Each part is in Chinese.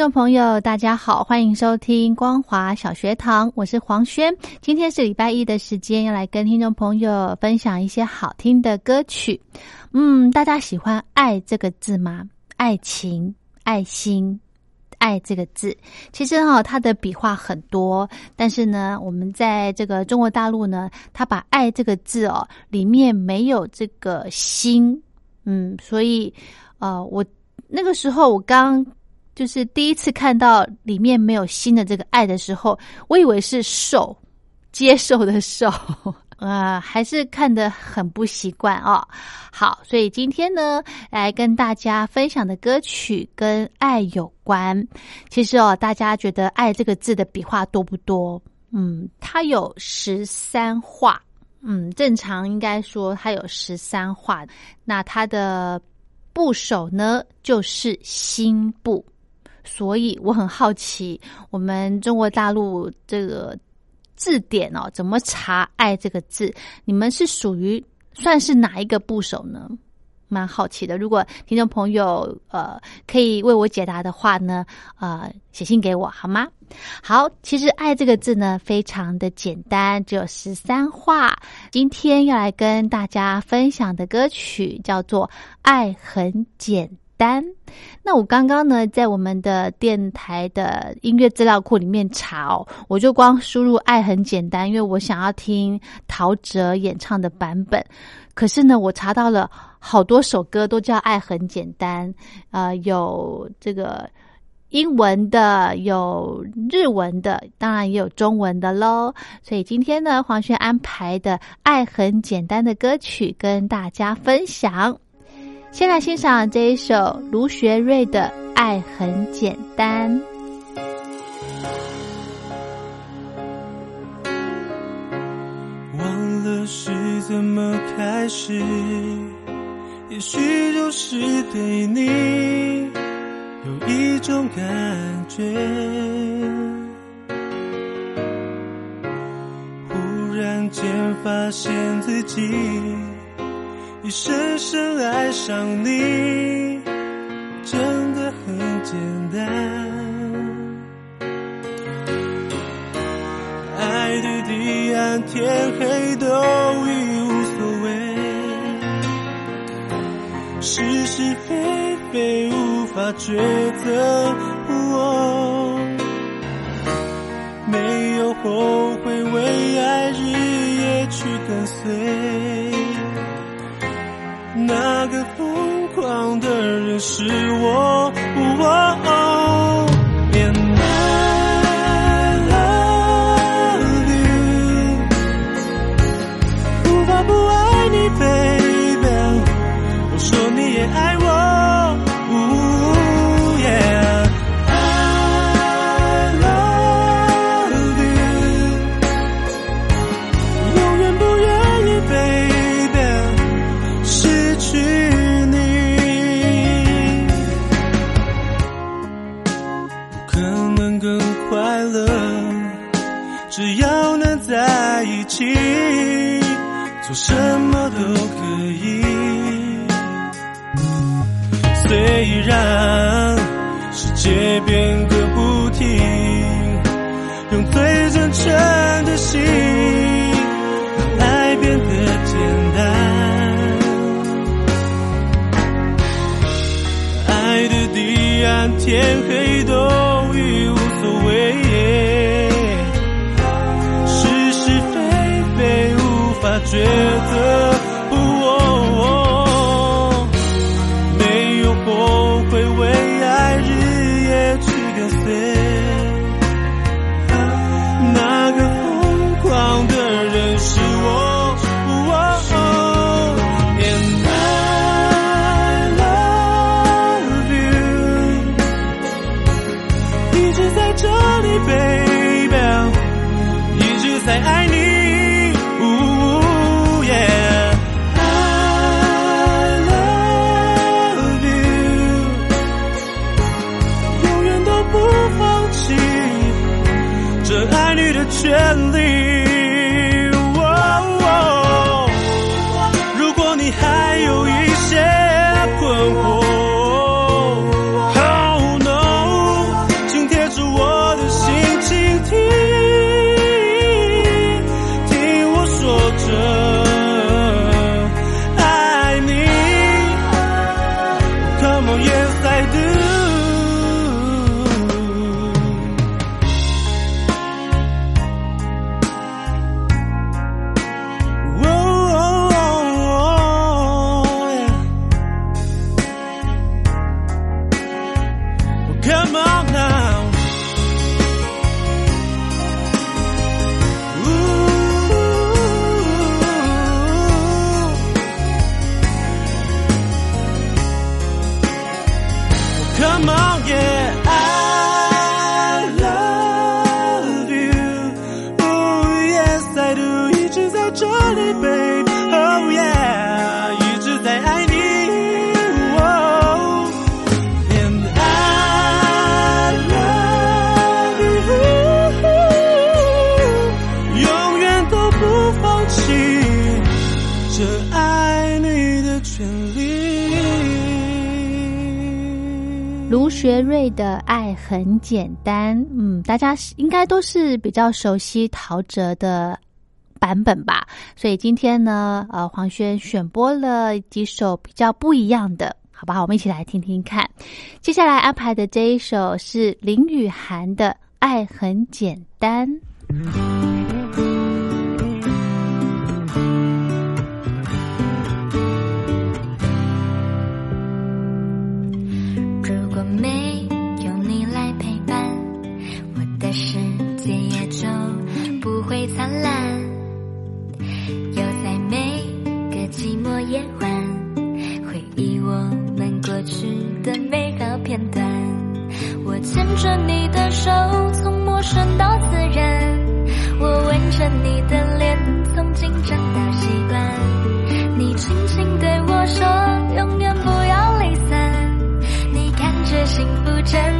众朋友，大家好，欢迎收听光华小学堂，我是黄轩。今天是礼拜一的时间，要来跟听众朋友分享一些好听的歌曲。嗯，大家喜欢“爱”这个字吗？爱情、爱心、爱这个字，其实哈，它的笔画很多，但是呢，我们在这个中国大陆呢，它把“爱”这个字哦，里面没有这个心，嗯，所以呃，我那个时候我刚。就是第一次看到里面没有心的这个爱的时候，我以为是受接受的受，呃，还是看得很不习惯哦。好，所以今天呢，来跟大家分享的歌曲跟爱有关。其实哦，大家觉得“爱”这个字的笔画多不多？嗯，它有十三画。嗯，正常应该说它有十三画。那它的部首呢，就是心部。所以我很好奇，我们中国大陆这个字典哦，怎么查“爱”这个字？你们是属于算是哪一个部首呢？蛮好奇的。如果听众朋友呃可以为我解答的话呢，呃，写信给我好吗？好，其实“爱”这个字呢，非常的简单，只有十三画。今天要来跟大家分享的歌曲叫做《爱很简》。单，那我刚刚呢，在我们的电台的音乐资料库里面查哦，我就光输入“爱很简单”，因为我想要听陶喆演唱的版本。可是呢，我查到了好多首歌都叫“爱很简单”，呃，有这个英文的，有日文的，当然也有中文的喽。所以今天呢，黄轩安排的《爱很简单》的歌曲跟大家分享。先来欣赏这一首卢学瑞的《爱很简单》。忘了是怎么开始，也许就是对你有一种感觉，忽然间发现自己。已深深爱上你，真的很简单。爱的彼岸，天黑都已无所谓，是是非非无法抉择。没有后悔，为那个疯狂的人是我。只要能在一起，做什么都可以。虽然世界变个不停，用最真诚的心，让爱变得简单。爱的彼岸，天黑都觉得很简单，嗯，大家应该都是比较熟悉陶喆的版本吧，所以今天呢，呃，黄轩选播了几首比较不一样的，好吧，我们一起来听听看。接下来安排的这一首是林雨涵的《爱很简单》。去的美好片段。我牵着你的手，从陌生到自然；我吻着你的脸，从紧张到习惯。你轻轻对我说，永远不要离散。你看这幸福真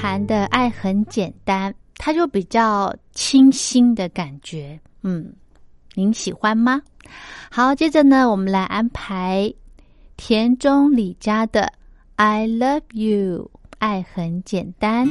谈的爱很简单，它就比较清新的感觉，嗯，您喜欢吗？好，接着呢，我们来安排田中李佳的《I Love You》，爱很简单。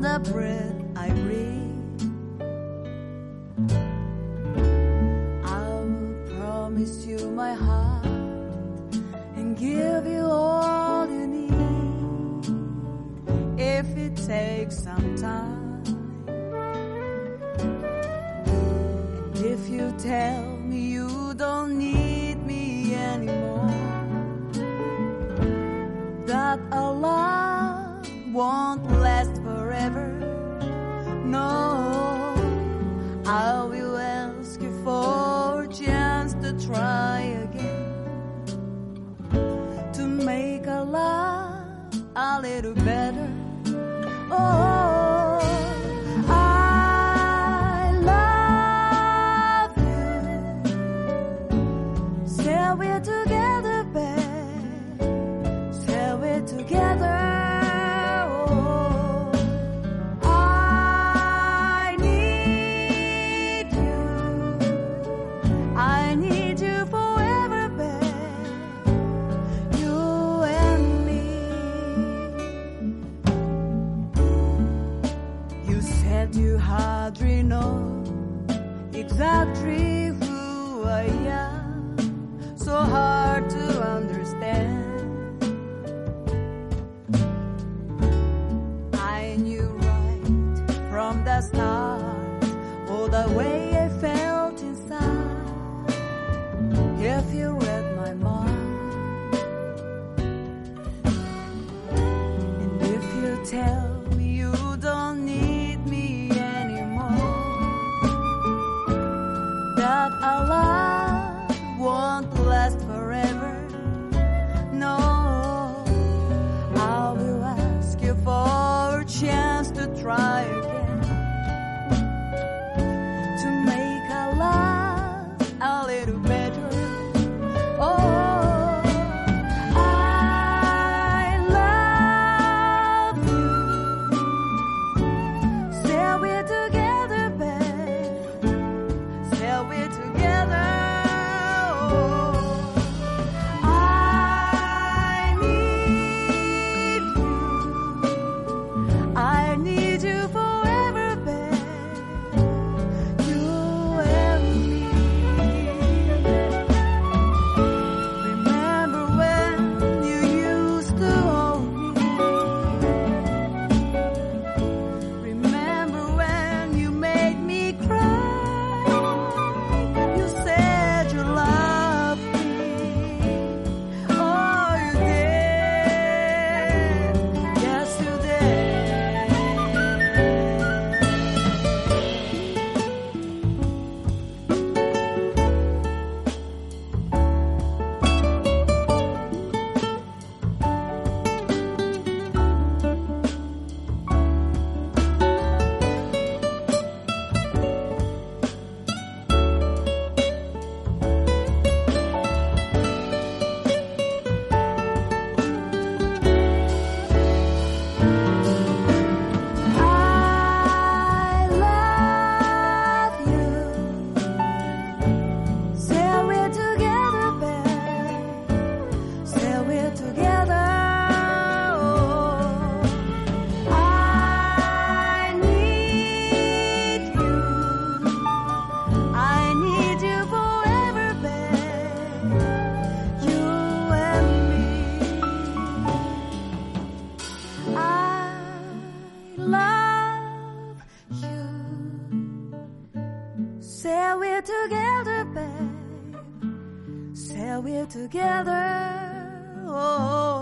the bread I breathe. I'll promise you my heart and give you love you. Say we're together, babe. Say we're together. Oh.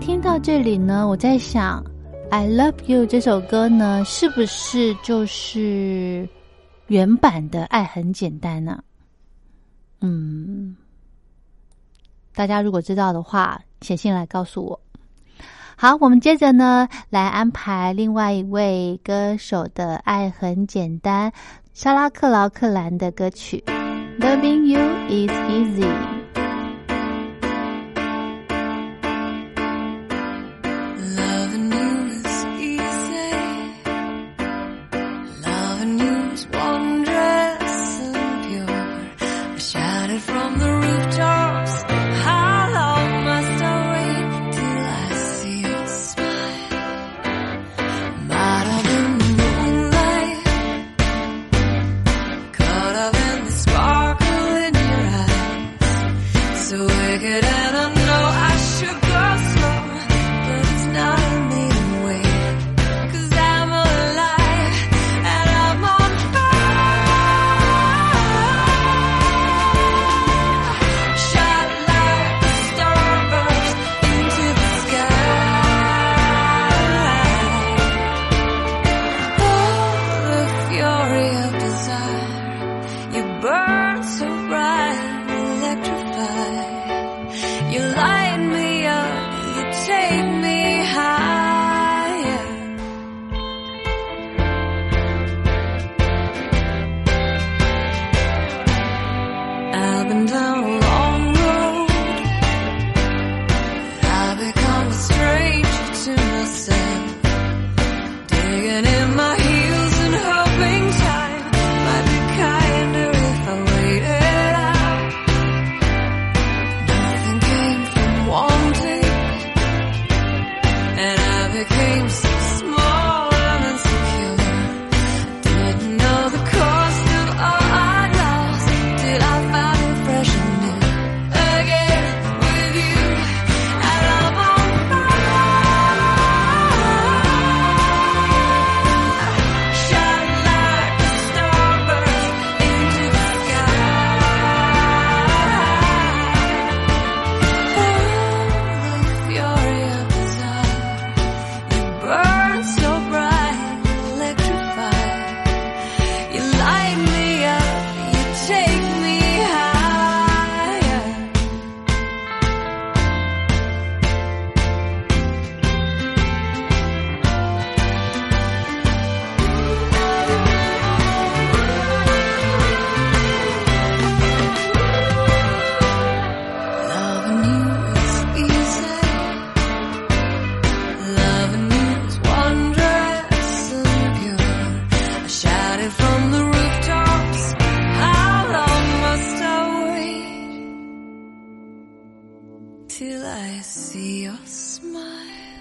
听到这里呢，我在想，《I Love You》这首歌呢，是不是就是原版的《爱很简单》呢？嗯，大家如果知道的话，写信来告诉我。好，我们接着呢来安排另外一位歌手的《爱很简单》，莎拉克劳克兰的歌曲《Loving You Is Easy》。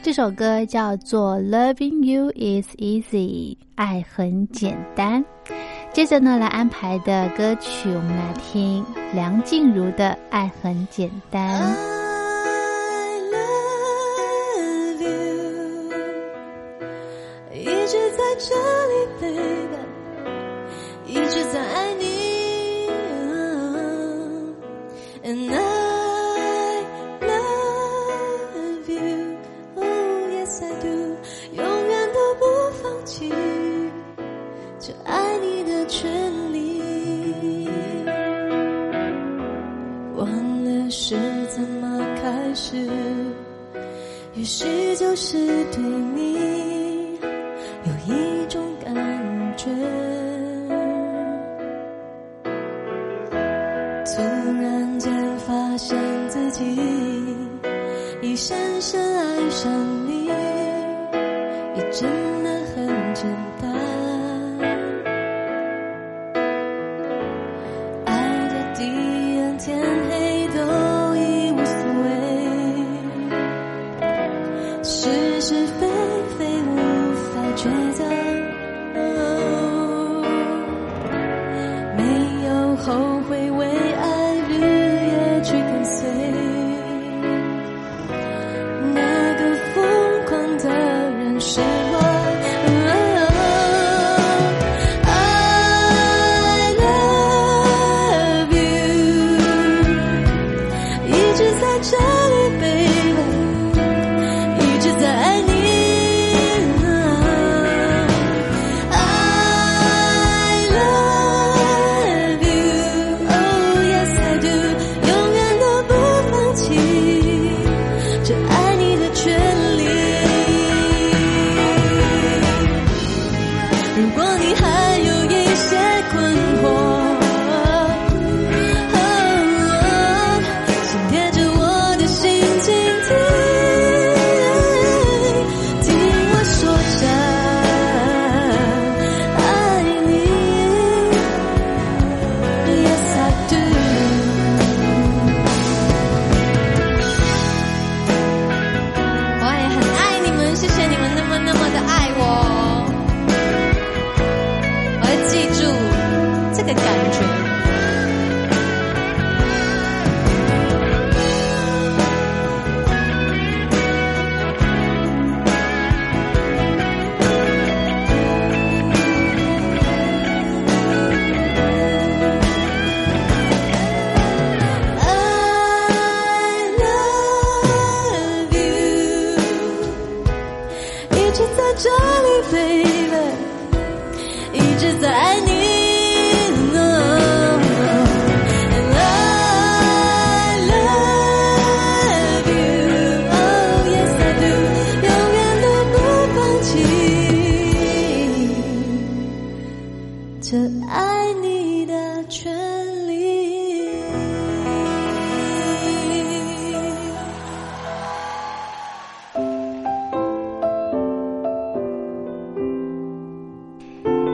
这首歌叫做《Loving You Is Easy》，爱很简单。接着呢，来安排的歌曲，我们来听梁静茹的《爱很简单》。怎么开始，也许就是对你有一种感觉。突然间发现自己已深深爱上的感觉。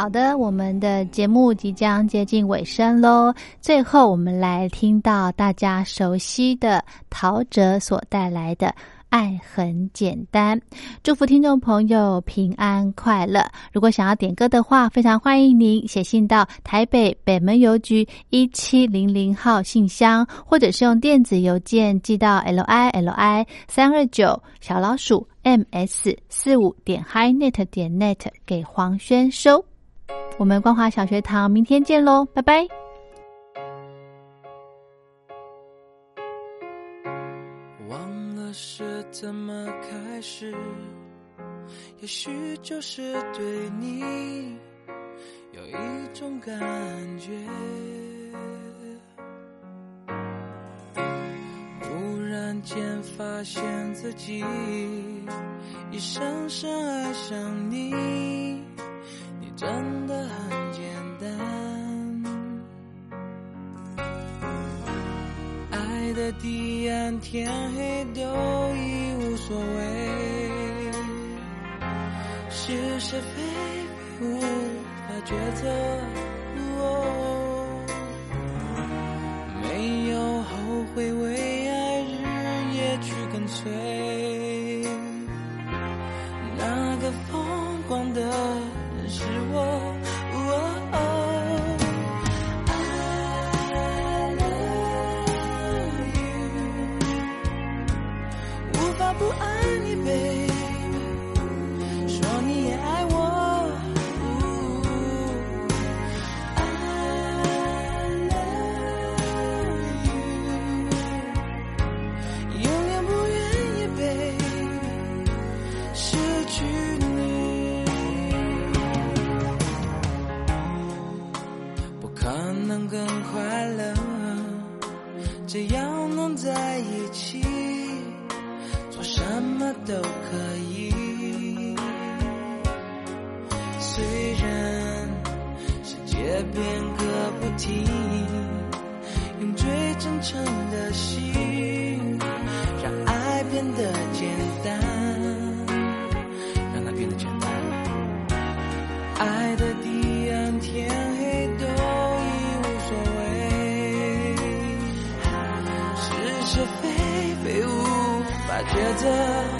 好的，我们的节目即将接近尾声喽。最后，我们来听到大家熟悉的陶喆所带来的《爱很简单》，祝福听众朋友平安快乐。如果想要点歌的话，非常欢迎您写信到台北北门邮局一七零零号信箱，或者是用电子邮件寄到 l i l i 三二九小老鼠 m s 四五点 hi net 点 net 给黄轩收。我们光华小学堂明天见喽，拜拜。忘了是怎么开始，也许就是对你有一种感觉。忽然间发现自己已深深爱上你，真的很简单。爱的彼岸，天黑都已无所谓，是是非非无法抉择。却变个不停用最真诚的心让爱变得简单。让它变得简单爱的地暗天黑都已无所谓是是非非无法抉择。